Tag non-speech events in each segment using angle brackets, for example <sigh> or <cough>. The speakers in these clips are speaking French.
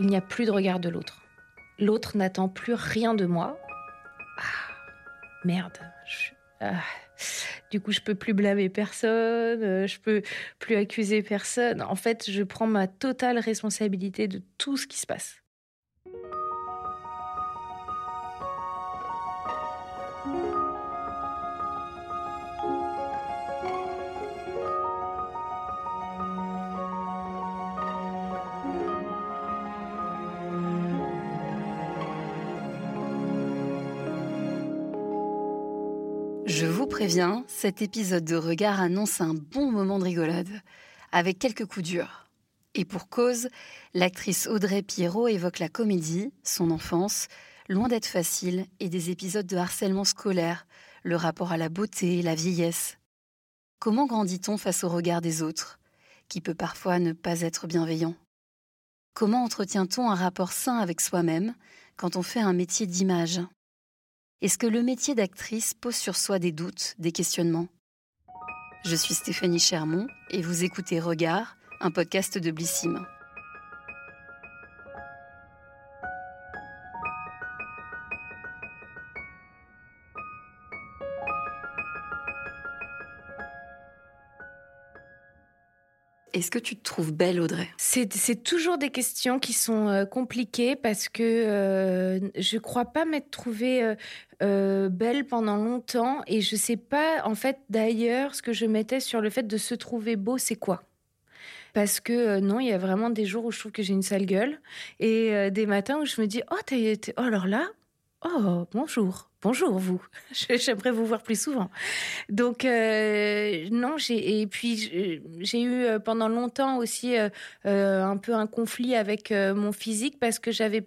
il n'y a plus de regard de l'autre. L'autre n'attend plus rien de moi. Ah, merde. Ah. Du coup, je peux plus blâmer personne, euh, je peux plus accuser personne. En fait, je prends ma totale responsabilité de tout ce qui se passe. Je vous préviens, cet épisode de regard annonce un bon moment de rigolade, avec quelques coups durs. Et pour cause, l'actrice Audrey Pierrot évoque la comédie, son enfance, loin d'être facile, et des épisodes de harcèlement scolaire, le rapport à la beauté, la vieillesse. Comment grandit-on face au regard des autres, qui peut parfois ne pas être bienveillant? Comment entretient-on un rapport sain avec soi-même quand on fait un métier d'image? Est-ce que le métier d'actrice pose sur soi des doutes, des questionnements? Je suis Stéphanie Chermont et vous écoutez Regard, un podcast de Blissim. Est-ce que tu te trouves belle, Audrey? C'est toujours des questions qui sont euh, compliquées parce que euh, je crois pas m'être trouvée euh, belle pendant longtemps et je sais pas, en fait, d'ailleurs, ce que je mettais sur le fait de se trouver beau, c'est quoi? Parce que non, il y a vraiment des jours où je trouve que j'ai une sale gueule et des matins où je me dis oh, oh alors là, oh bonjour, bonjour vous, <laughs> j'aimerais vous voir plus souvent. Donc euh, non, j'ai et puis j'ai eu euh, pendant longtemps aussi euh, un peu un conflit avec mon physique parce que j'avais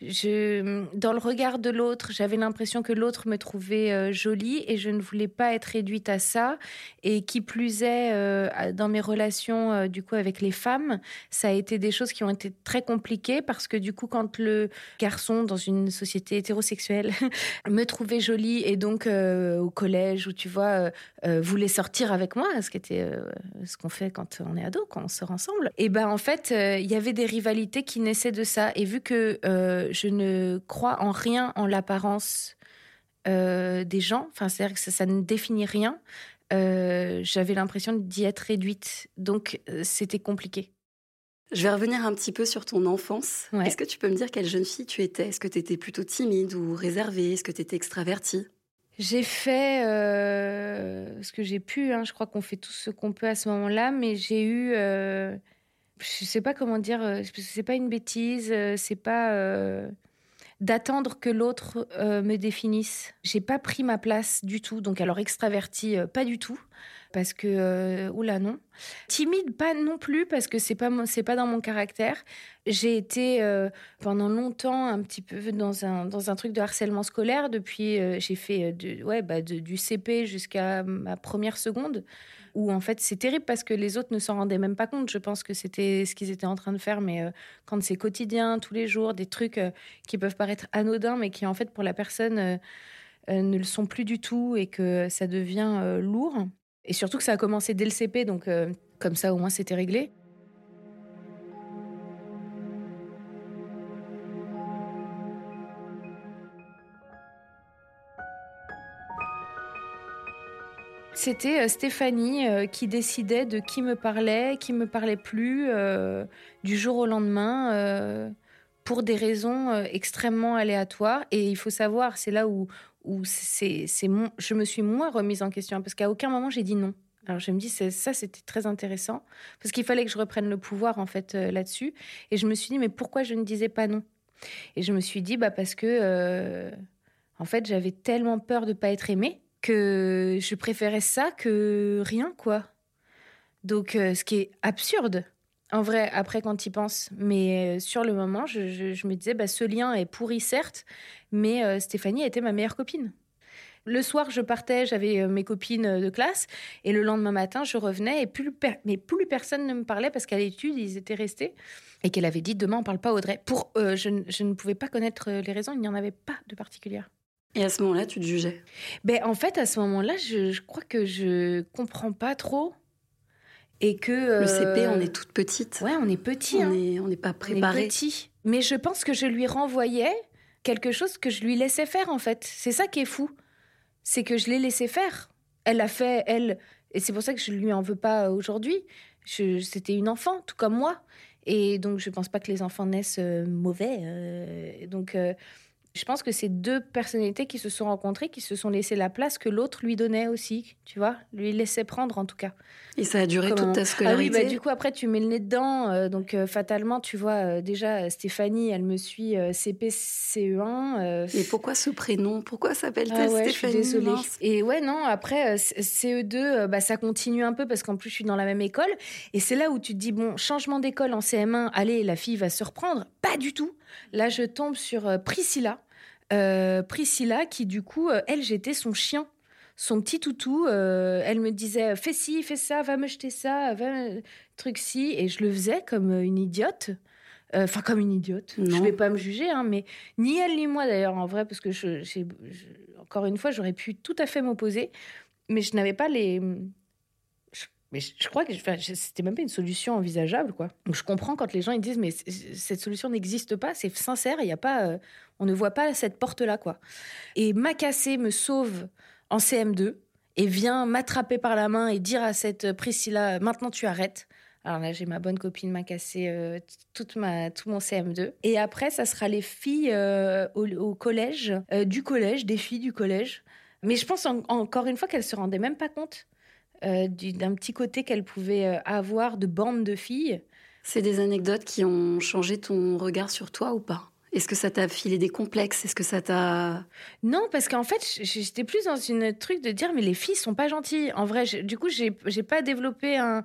dans le regard de l'autre, j'avais l'impression que l'autre me trouvait jolie et je ne voulais pas être réduite à ça et qui plus est dans mes relations du coup avec les femmes, ça a été des choses qui ont été très compliquées parce que du coup quand le garçon dans une société hétérosexuelle <laughs> me trouver jolie et donc euh, au collège où tu vois euh, euh, sortir avec moi, ce qui était ce qu'on fait quand on est ado, quand on sort ensemble. Et ben en fait, il y avait des rivalités qui naissaient de ça. Et vu que je ne crois en rien en l'apparence des gens, enfin c'est-à-dire que ça, ne définit rien. J'avais l'impression d'y être réduite, donc c'était compliqué. Je vais revenir un petit peu sur ton enfance. Est-ce que tu peux me dire quelle jeune fille tu étais? Est-ce que tu étais plutôt timide ou réservée? Est-ce que tu étais extravertie? J'ai fait euh, ce que j'ai pu. Hein. Je crois qu'on fait tout ce qu'on peut à ce moment-là, mais j'ai eu. Euh, je sais pas comment dire. Euh, c'est pas une bêtise. Euh, c'est pas d'attendre que l'autre me définisse. J'ai pas pris ma place du tout. Donc alors extravertie, pas du tout parce que euh, oula non. Timide pas non plus parce que c'est pas c'est pas dans mon caractère. J'ai été euh, pendant longtemps un petit peu dans un dans un truc de harcèlement scolaire depuis euh, j'ai fait de, ouais bah du CP jusqu'à ma première seconde où en fait c'est terrible parce que les autres ne s'en rendaient même pas compte. Je pense que c'était ce qu'ils étaient en train de faire mais quand c'est quotidien tous les jours des trucs qui peuvent paraître anodins mais qui en fait pour la personne ne le sont plus du tout et que ça devient lourd. Et surtout que ça a commencé dès le CP, donc euh, comme ça au moins c'était réglé. C'était euh, Stéphanie euh, qui décidait de qui me parlait, qui me parlait plus du jour au lendemain pour des raisons extrêmement aléatoires. Et il faut savoir, c'est là où, c'est, je me suis moins remise en question parce qu'à aucun moment j'ai dit non. Alors je me dis ça c'était très intéressant parce qu'il fallait que je reprenne le pouvoir en fait euh, là-dessus et je me suis dit mais pourquoi je ne disais pas non? Et je me suis dit bah parce que euh, en fait j'avais tellement peur de pas être aimée que je préférais ça que rien quoi. Donc euh, ce qui est absurde en vrai, après, quand tu y penses, mais euh, sur le moment, je, me disais, bah, ce lien est pourri, certes, mais euh, Stéphanie était ma meilleure copine. Le soir, je partais, j'avais euh, mes copines de classe, et le lendemain matin, je revenais, et plus, mais plus personne ne me parlait parce qu'à l'étude, ils étaient restés, et qu'elle avait dit, demain, on parle pas Audrey. Pour, je, ne pouvais pas connaître les raisons, il n'y en avait pas de particulière. Et à ce moment-là, tu te jugeais? Ben, En fait, à ce moment-là, je, je crois que je comprends pas trop Et que. Le CP, on est toute petite. Ouais, on est petit. On hein. n'est n'est pas préparé. On est petit. Mais je pense que je lui renvoyais quelque chose que je lui laissais faire, en fait. C'est ça qui est fou. C'est que je l'ai laissé faire. Elle a fait, elle. Et c'est pour ça que je lui en veux pas aujourd'hui. C'était une enfant, tout comme moi. Et donc, je pense pas que les enfants naissent euh, mauvais. euh, donc, euh, je pense que c'est deux personnalités qui se sont rencontrées, qui se sont laissé la place que l'autre lui donnait aussi. Tu vois, lui laissait prendre en tout cas. Et ça a duré Comment- toute ta Ah oui, scolarité. bah, du coup, après, tu mets le nez dedans. euh, donc, euh, fatalement, tu vois, euh, déjà, Stéphanie, elle me suit euh, CP, CE1. euh, Et pourquoi ce prénom? Pourquoi s'appelle-t-elle ah ouais, je suis Stéphanie? désolée. Et ouais, non, après, euh, C- CE2, euh, bah, ça continue un peu parce qu'en plus, je suis dans la même école. Et c'est là où tu te dis, bon, changement d'école en CM1, allez, la fille va se reprendre. Pas du tout. Là, je tombe sur Priscilla. Euh, Priscilla, qui du coup, euh, elle, j'étais son chien. Son petit toutou, euh, elle me disait fais ci, fais ça, va me jeter ça, va me- truc ci, et je le faisais comme une idiote. Euh, Enfin, comme une idiote. Non. Je vais pas me juger, hein, mais ni elle ni moi d'ailleurs, en vrai, parce que je, encore une fois, j'aurais pu tout à fait m'opposer, mais je n'avais pas les. mais je, crois que enfin, c'était même pas une solution envisageable, quoi. Donc je comprends quand les gens ils disent mais cette solution n'existe pas, c'est sincère, il y a pas, euh, on ne voit pas cette porte là, quoi. Et Macassé me sauve en CM2 et vient m'attraper par la main et dire à cette Priscilla maintenant tu arrêtes. Alors là, j'ai ma bonne copine m'a cassé euh, toute ma, tout mon CM2. Et après, ça sera les filles euh, au, collège, euh, du collège, des filles du collège. Mais je pense en- encore une fois qu'elles se rendaient même pas compte euh, du- d'un petit côté qu'elles pouvaient avoir de bande de filles. C'est des anecdotes qui ont changé ton regard sur toi ou pas? Est-ce que ça t'a filé des complexes? Est-ce que ça t'a... Non, parce qu'en fait, j'étais plus dans une truc de dire, mais les filles sont pas gentilles. En vrai, du coup, j'ai pas développé un-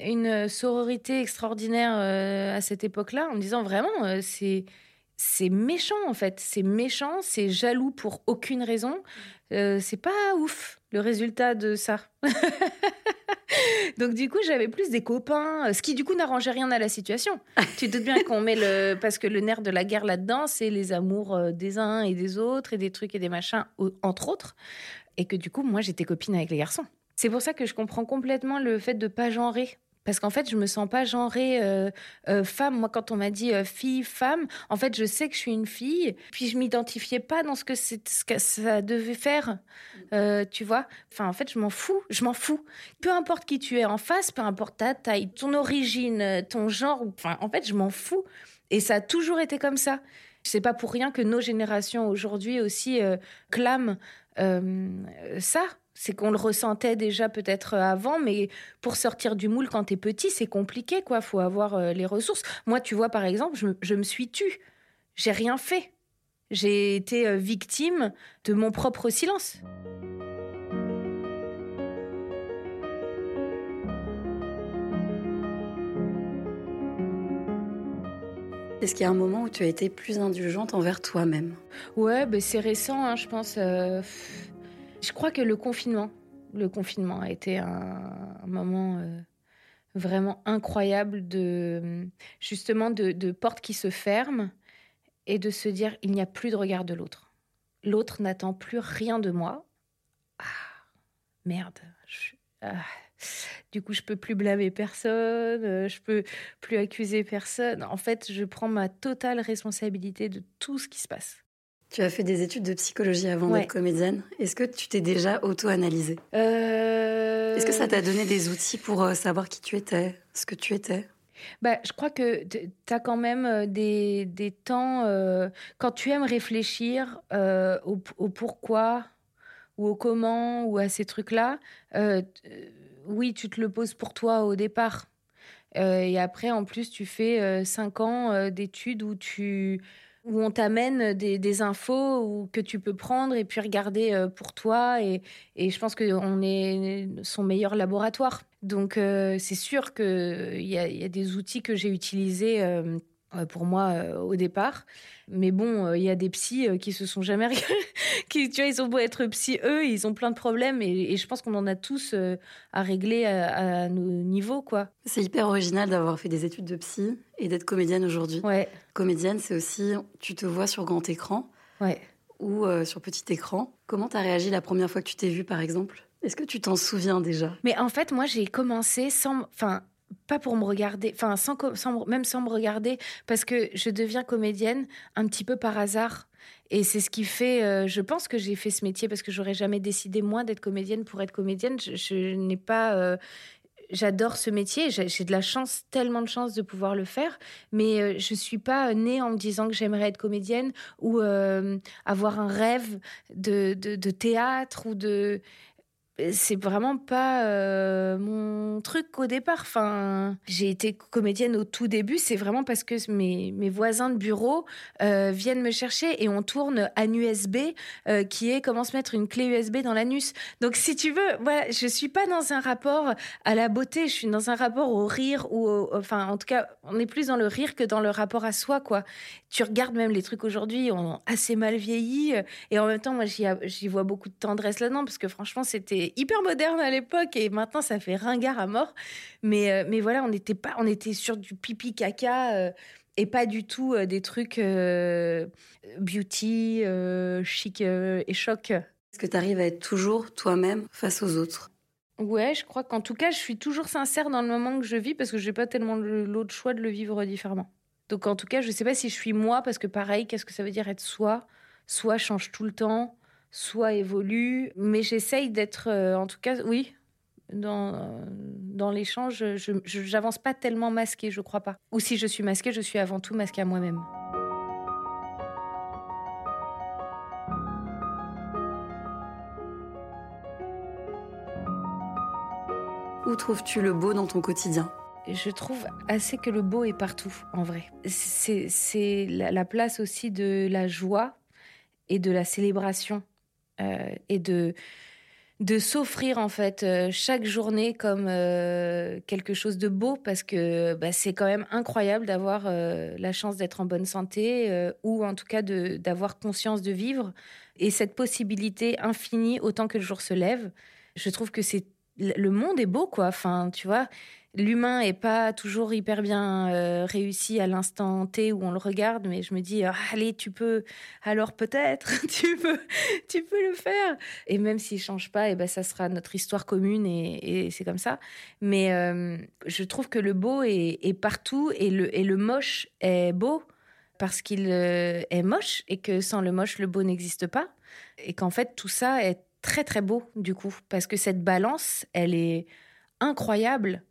une sororité extraordinaire euh, à cette époque-là, en me disant vraiment, euh, c'est c'est méchant en fait, c'est méchant, c'est jaloux pour aucune raison. Euh, c'est pas ouf le résultat de ça. <laughs> <laughs> Donc du coup, j'avais plus des copains, euh, ce qui du coup n'arrangeait rien à la situation. <laughs> tu te doutes bien qu'on met le parce que le nerf de la guerre là-dedans, c'est les amours euh, des uns et des autres et des trucs et des machins entre autres et que du coup, moi j'étais copine avec les garçons. C'est pour ça que je comprends complètement le fait de pas genrer. Parce qu'en fait, je me sens pas genrée euh, euh, femme. Moi, quand on m'a dit euh, fille, femme, en fait, je sais que je suis une fille. Puis je m'identifiais pas dans ce que, ce que ça devait faire. Tu vois Enfin, en fait, je m'en fous. Je m'en fous. Peu importe qui tu es en face, peu importe ta taille, ton origine, ton genre. Enfin, en fait, je m'en fous. Et ça a toujours été comme ça. C'est pas pour rien que nos générations aujourd'hui aussi clament ça. C'est qu'on le ressentait déjà peut-être avant, mais pour sortir du moule quand t'es petit, c'est compliqué, quoi. Faut avoir euh, les ressources. Moi, tu vois, par exemple, je, me- je me suis tue. J'ai rien fait. J'ai été euh, victime de mon propre silence. Est-ce qu'il y a un moment où tu as été plus indulgente envers toi-même? Ouais, ben c'est récent, hein, je pense. euh, je crois que le confinement, le confinement a été un, moment euh, vraiment incroyable de justement de, portes qui se ferment et de se dire il n'y a plus de regard de l'autre. L'autre n'attend plus rien de moi. Ah, merde. ah. Du coup, je peux plus blâmer personne, euh, je peux plus accuser personne. En fait, je prends ma totale responsabilité de tout ce qui se passe. Tu as fait des études de psychologie avant Ouais. d'être comédienne. Est-ce que tu t'es déjà auto-analysée? Euh, Est-ce que ça t'a donné des outils pour euh, savoir qui tu étais, ce que tu étais? Bah, Je crois que tu as quand même euh, des, des temps, euh, quand tu aimes réfléchir euh, au, au pourquoi ou au comment ou à ces trucs-là, euh, oui, tu te le poses pour toi au départ. Et après, en plus, tu fais cinq ans d'études où tu où on t'amène des, infos ou que tu peux prendre et puis regarder euh, pour toi. Et, je pense qu'on est son meilleur laboratoire. Donc, euh, c'est sûr qu'il y, a- il y a des outils que j'ai utilisés euh, euh, pour moi euh, au départ. Mais bon, euh, il y a des psys euh, qui se sont jamais... <laughs> qui, tu vois, ils ont beau être psy, eux, ils ont plein de problèmes. Et, et je pense qu'on en a tous euh, à régler à, à nos niveaux, quoi. C'est hyper original d'avoir fait des études de psy et d'être comédienne aujourd'hui. Ouais, Comédienne, c'est aussi, tu te vois sur grand écran ouais. ou euh, sur petit écran. Comment t'as réagi la première fois que tu t'es vue, par exemple? Est-ce que tu t'en souviens déjà? Mais en fait, moi, j'ai commencé sans, enfin, pas pour me regarder, enfin, sans, même sans me regarder, parce que je deviens comédienne un petit peu par hasard. Et c'est ce qui fait, euh, je pense que j'ai fait ce métier parce que j'aurais jamais décidé moi d'être comédienne pour être comédienne. Je, n'ai pas, euh, j'adore ce métier. J'ai de la chance, tellement de chance de pouvoir le faire. Mais euh, je suis pas née en me disant que j'aimerais être comédienne ou avoir un rêve de, de, théâtre ou de c'est vraiment pas euh, mon truc au départ. Enfin, j'ai été comédienne au tout début. C'est vraiment parce que mes, voisins de bureau euh, viennent me chercher et on tourne un USB euh, qui est comment se mettre une clé USB dans l'anus. Donc, si tu veux, voilà, je suis pas dans un rapport à la beauté. Je suis dans un rapport au rire ou, enfin, en tout cas, on est plus dans le rire que dans le rapport à soi, quoi. Tu regardes même les trucs aujourd'hui, ont assez mal vieilli et en même temps, moi, j'y vois beaucoup de tendresse là-dedans parce que franchement, c'était hyper moderne à l'époque et maintenant ça fait ringard à mort. Mais, euh, mais voilà, on était pas, on était sur du pipi caca euh, et pas du tout euh, des trucs beauty, chic et choc. Est-ce que tu arrives à être toujours toi-même face aux autres? Ouais, je crois qu'en tout cas, je suis toujours sincère dans le moment que je vis parce que je n'ai pas tellement l'autre choix de le vivre différemment. Donc en tout cas, je ne sais pas si je suis moi parce que pareil, qu'est-ce que ça veut dire être soi? Soit change tout le temps, soit évolue. Mais j'essaye d'être, euh, en tout cas, oui, dans, dans l'échange, je n'avance pas tellement masquée, je crois pas. Ou si je suis masquée, je suis avant tout masquée à moi-même. Où trouves-tu le beau dans ton quotidien? Je trouve assez que le beau est partout, en vrai. C'est la place aussi de la joie et de la célébration euh, et de de s'offrir en fait euh, chaque journée comme euh, quelque chose de beau parce que bah, c'est quand même incroyable d'avoir la chance d'être en bonne santé ou en tout cas d'avoir conscience de vivre et cette possibilité infinie autant que le jour se lève. Je trouve que c'est le monde est beau quoi. Enfin, tu vois, l'humain est pas toujours hyper bien euh, réussi à l'instant T où on le regarde, mais je me dis ah, allez tu peux alors peut-être <laughs> tu peux tu peux le faire et même s'il change pas et eh ben ça sera notre histoire commune et, c'est comme ça. Mais euh, je trouve que le beau est, partout et le et le moche est beau parce qu'il euh, est moche et que sans le moche le beau n'existe pas et qu'en fait tout ça est très très beau du coup parce que cette balance elle est incroyable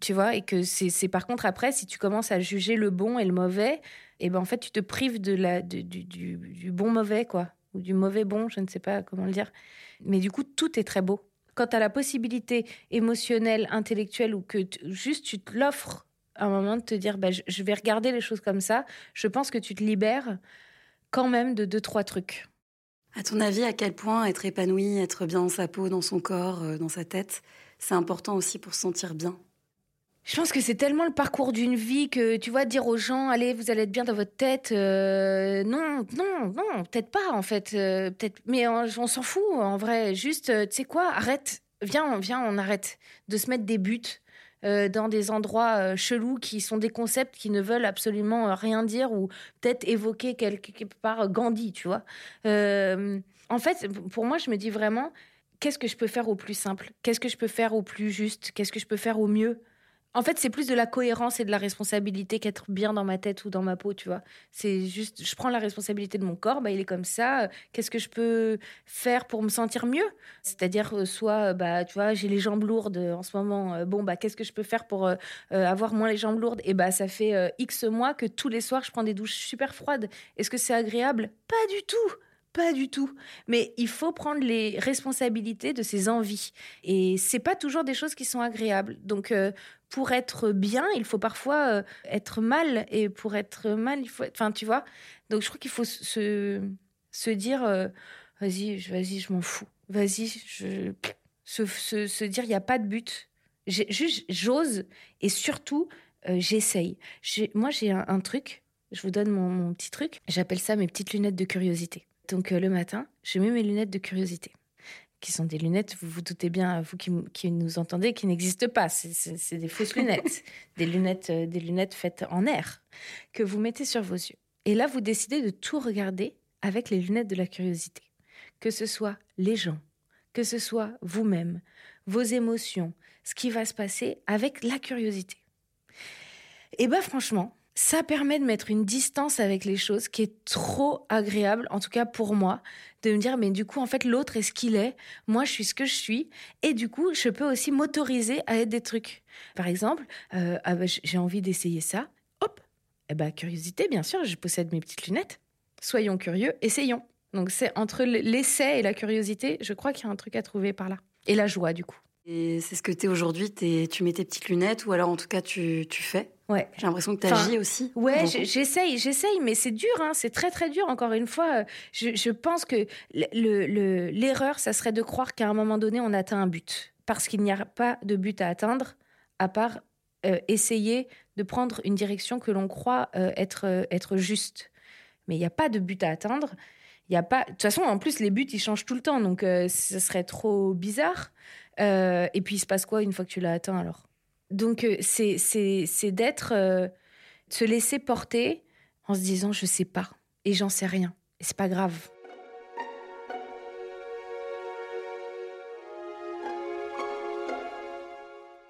tu vois, et que c'est par contre après, si tu commences à juger le bon et le mauvais, et eh ben en fait, tu te prives de la, du, du, bon mauvais, quoi, ou du mauvais bon, je ne sais pas comment le dire. Mais du coup, tout est très beau. Quand tu as la possibilité émotionnelle, intellectuelle, ou que juste tu te l'offres un moment de te dire, bah, je, vais regarder les choses comme ça, je pense que tu te libères quand même de deux, trois trucs. À ton avis, à quel point être épanoui, être bien dans sa peau, dans son corps, euh, dans sa tête, c'est important aussi pour se sentir bien? Je pense que c'est tellement le parcours d'une vie que, tu vois, dire aux gens, allez, vous allez être bien dans votre tête. Euh, non, non, non, peut-être pas, en fait. Euh, peut-être, mais on, s'en fout, en vrai. Juste, tu sais quoi, arrête. Viens, viens, on arrête de se mettre des buts dans des endroits chelous qui sont des concepts qui ne veulent absolument rien dire ou peut-être évoquer quelque part Gandhi, tu vois. en fait, pour moi, je me dis vraiment, qu'est-ce que je peux faire au plus simple? Qu'est-ce que je peux faire au plus juste? Qu'est-ce que je peux faire au mieux? En fait, c'est plus de la cohérence et de la responsabilité qu'être bien dans ma tête ou dans ma peau, tu vois. C'est juste, je prends la responsabilité de mon corps, bah, il est comme ça. Qu'est-ce que je peux faire pour me sentir mieux? C'est-à-dire, euh, soit, bah, tu vois, j'ai les jambes lourdes en ce moment. Euh, bon, bah, qu'est-ce que je peux faire pour euh, avoir moins les jambes lourdes? Et bah, ça fait X mois que tous les soirs, je prends des douches super froides. Est-ce que c'est agréable? Pas du tout pas du tout. Mais il faut prendre les responsabilités de ses envies. Et c'est pas toujours des choses qui sont agréables. Donc, pour être bien, il faut parfois euh, être mal. Et pour être mal, il faut. Enfin, tu vois Donc, je crois qu'il faut se, dire, euh, vas-y, vas-y, je m'en fous. Vas-y, je... Se, dire, il n'y a pas de but. Juste, j'ose. Et surtout, euh, j'essaye. Moi, j'ai un, truc. Je vous donne mon petit truc. J'appelle ça mes petites lunettes de curiosité. Donc, le matin, je mets mes lunettes de curiosité qui sont des lunettes, vous vous doutez bien, vous qui, nous entendez, qui n'existent pas. C'est des fausses lunettes, <laughs> des lunettes, euh, des lunettes faites en air que vous mettez sur vos yeux. Et là, vous décidez de tout regarder avec les lunettes de la curiosité, que ce soit les gens, que ce soit vous-même, vos émotions, ce qui va se passer avec la curiosité. Et bien franchement, ça permet de mettre une distance avec les choses qui est trop agréable, en tout cas pour moi, de me dire, mais du coup, en fait, l'autre est ce qu'il est, moi, je suis ce que je suis, et du coup, je peux aussi m'autoriser à être des trucs. Par exemple, euh, ah bah, j'ai envie d'essayer ça, hop, eh ben, curiosité, bien sûr, je possède mes petites lunettes. Soyons curieux, essayons. Donc c'est entre l'essai et la curiosité, je crois qu'il y a un truc à trouver par là. Et la joie, du coup. Et c'est ce que tu es aujourd'hui, tu mets tes petites lunettes, ou alors en tout cas tu, tu fais Ouais. J'ai l'impression que tu agis aussi. Ouais, j'essaye, j'essaye, mais c'est dur, hein, c'est très très dur. Encore une fois, je, je pense que l'erreur, le, ça serait de croire qu'à un moment donné, on atteint un but. Parce qu'il n'y a pas de but à atteindre, à part euh, essayer de prendre une direction que l'on croit euh, être, euh, être juste. Mais il n'y a pas de but à atteindre. Il y a pas. De toute façon, en plus, les buts, ils changent tout le temps, donc ce serait trop bizarre. Et puis, il se passe quoi une fois que tu l'as atteint alors? Donc, euh, c'est d'être, euh, se laisser porter en se disant je sais pas et j'en sais rien. Et c'est pas grave.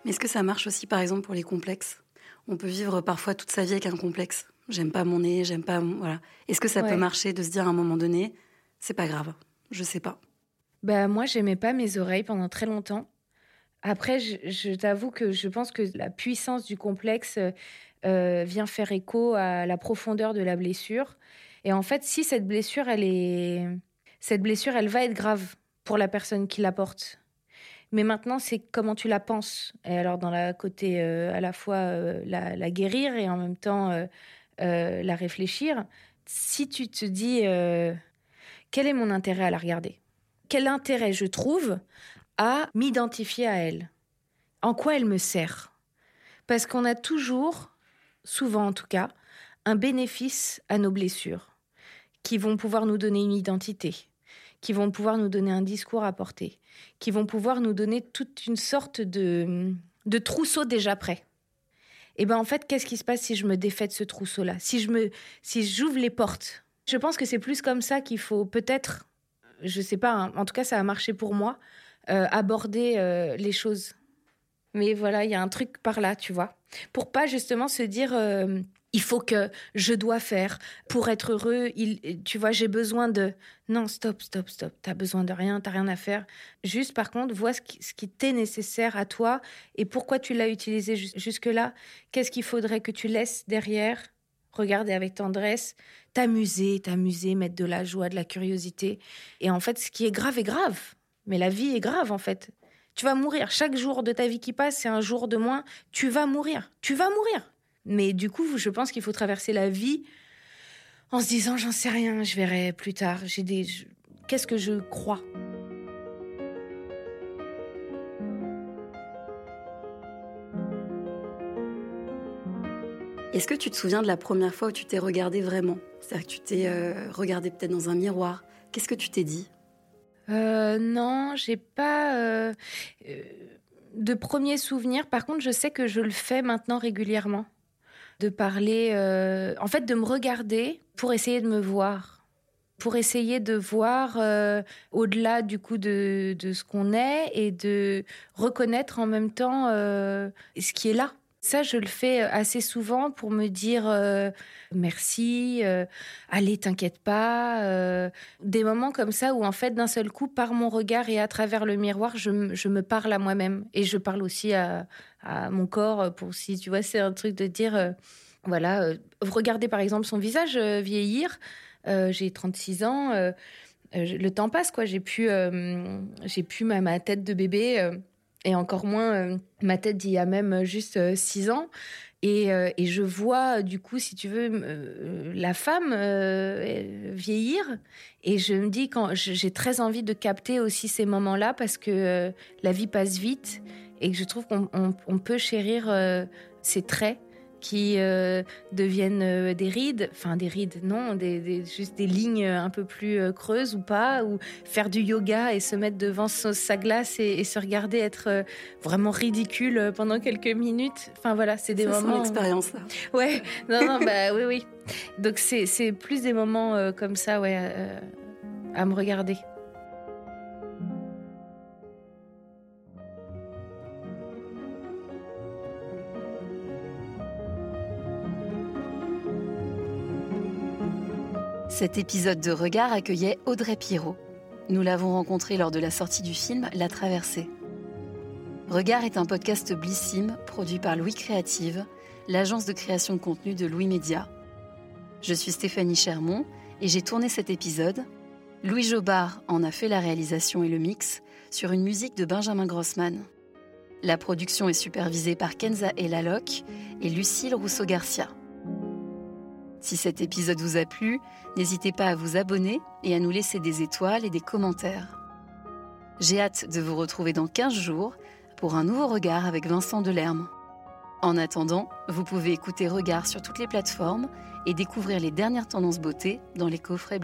Mais est-ce que ça marche aussi, par exemple, pour les complexes? On peut vivre parfois toute sa vie avec un complexe. J'aime pas mon nez, j'aime pas. Voilà. Est-ce que ça peut marcher de se dire à un moment donné, c'est pas grave, je sais pas? Bah moi, j'aimais pas mes oreilles pendant très longtemps. Après, je, t'avoue que je pense que la puissance du complexe euh, vient faire écho à la profondeur de la blessure. Et en fait, si cette blessure, elle est, cette blessure, elle va être grave pour la personne qui la porte. Mais maintenant, c'est comment tu la penses. Et alors, dans la côté euh, à la fois euh, la, guérir et en même temps la réfléchir, si tu te dis quel est mon intérêt à la regarder? Quel intérêt je trouve à m'identifier à elle? En quoi elle me sert? Parce qu'on a toujours, souvent en tout cas, un bénéfice à nos blessures, qui vont pouvoir nous donner une identité, qui vont pouvoir nous donner un discours à porter, qui vont pouvoir nous donner toute une sorte de, de trousseau déjà prêt. Et eh ben en fait, qu'est-ce qui se passe si je me défais de ce trousseau-là? Si je me, si j'ouvre les portes, je pense que c'est plus comme ça qu'il faut peut-être, je sais pas, hein, en tout cas ça a marché pour moi, euh, aborder euh, les choses. Mais voilà, il y a un truc par là, tu vois. Pour pas justement se dire euh, il faut que je dois faire pour être heureux, il, tu vois, j'ai besoin de. Non, stop, stop, stop. T'as besoin de rien, t'as rien à faire. Juste par contre, vois ce qui, ce qui t'est nécessaire à toi et pourquoi tu l'as utilisé jusque-là. Qu'est-ce qu'il faudrait que tu laisses derrière Regarder avec tendresse, t'amuser, t'amuser, mettre de la joie, de la curiosité. Et en fait, ce qui est grave est grave. Mais la vie est grave, en fait. Tu vas mourir. Chaque jour de ta vie qui passe, c'est un jour de moins. Tu vas mourir. Tu vas mourir. Mais du coup, je pense qu'il faut traverser la vie en se disant, j'en sais rien, je verrai plus tard. J'ai des. Qu'est-ce que je crois? Est-ce que tu te souviens de la première fois où tu t'es regardé vraiment? C'est-à-dire que tu t'es euh, regardé peut-être dans un miroir. Qu'est-ce que tu t'es dit? Euh, non, j'ai pas euh, euh, de premiers souvenirs. Par contre, je sais que je le fais maintenant régulièrement. De parler, en fait, de me regarder pour essayer de me voir. Pour essayer de voir au-delà du coup de ce qu'on est et de reconnaître en même temps ce qui est là. Ça, je le fais euh, assez souvent pour me dire euh, merci, euh, allez, t'inquiète pas. des moments comme ça où, en fait, d'un seul coup, par mon regard et à travers le miroir, je, me parle à moi-même. Et je parle aussi à, mon corps pour si, tu vois, c'est un truc de dire, voilà, regarder par exemple son visage vieillir. J'ai 36 ans. le temps passe, quoi. J'ai pu, j'ai pu ma, tête de bébé et encore moins euh, ma tête d'il y a même juste euh, six ans. Et, euh, et, je vois, du coup, si tu veux, la femme vieillir. Et je me dis, quand j'ai très envie de capter aussi ces moments-là parce que la vie passe vite et que je trouve qu'on peut chérir ces traits qui euh, deviennent euh, des rides, enfin des rides, non, des, juste des lignes un peu plus euh, creuses ou pas, ou faire du yoga et se mettre devant sa glace et, se regarder être vraiment ridicule pendant quelques minutes. Enfin voilà, c'est des moments. C'est expérience là. Ouais, non, non, bah oui, oui. Donc c'est plus des moments comme ça, ouais, à me regarder. Cet épisode de Regard accueillait Audrey Pirot. Nous l'avons rencontrée lors de la sortie du film La Traversée. Regard est un podcast Blissim produit par Louis Créative, l'agence de création de contenu de Louis Média. Je suis Stéphanie Chermont et j'ai tourné cet épisode. Louis Jobard en a fait la réalisation et le mix sur une musique de Benjamin Grossman. La production est supervisée par Kenza Elaloc et Lucille Rousseau-Garcia. Si cet épisode vous a plu, n'hésitez pas à vous abonner et à nous laisser des étoiles et des commentaires. J'ai hâte de vous retrouver dans 15 jours pour un nouveau regard avec Vincent Delerme. En attendant, vous pouvez écouter Regard sur toutes les plateformes et découvrir les dernières tendances beauté dans les coffrets.